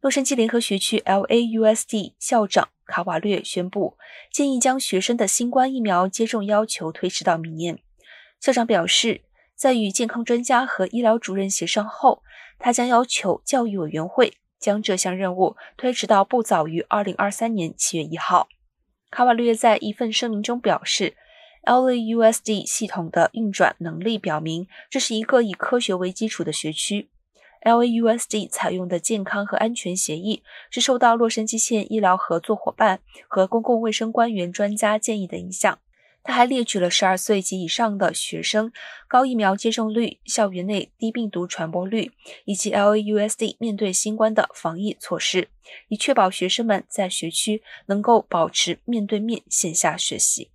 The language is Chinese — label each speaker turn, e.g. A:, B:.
A: 洛杉矶联合学区 LAUSD 校长卡瓦略宣布，建议将学生的新冠疫苗接种要求推迟到明年。校长表示，在与健康专家和医疗主任协商后，他将要求教育委员会将这项任务推迟到不早于2023年7月1号。卡瓦略在一份声明中表示，LAUSD 系统的运转能力表明，这是一个以科学为基础的学区。LAUSD 采用的健康和安全协议是受到洛杉矶县医疗合作伙伴和公共卫生官员专家建议的影响。他还列举了12岁及以上的学生高疫苗接种率、校园内低病毒传播率以及 LAUSD 面对新冠的防疫措施，以确保学生们在学区能够保持面对面线下学习。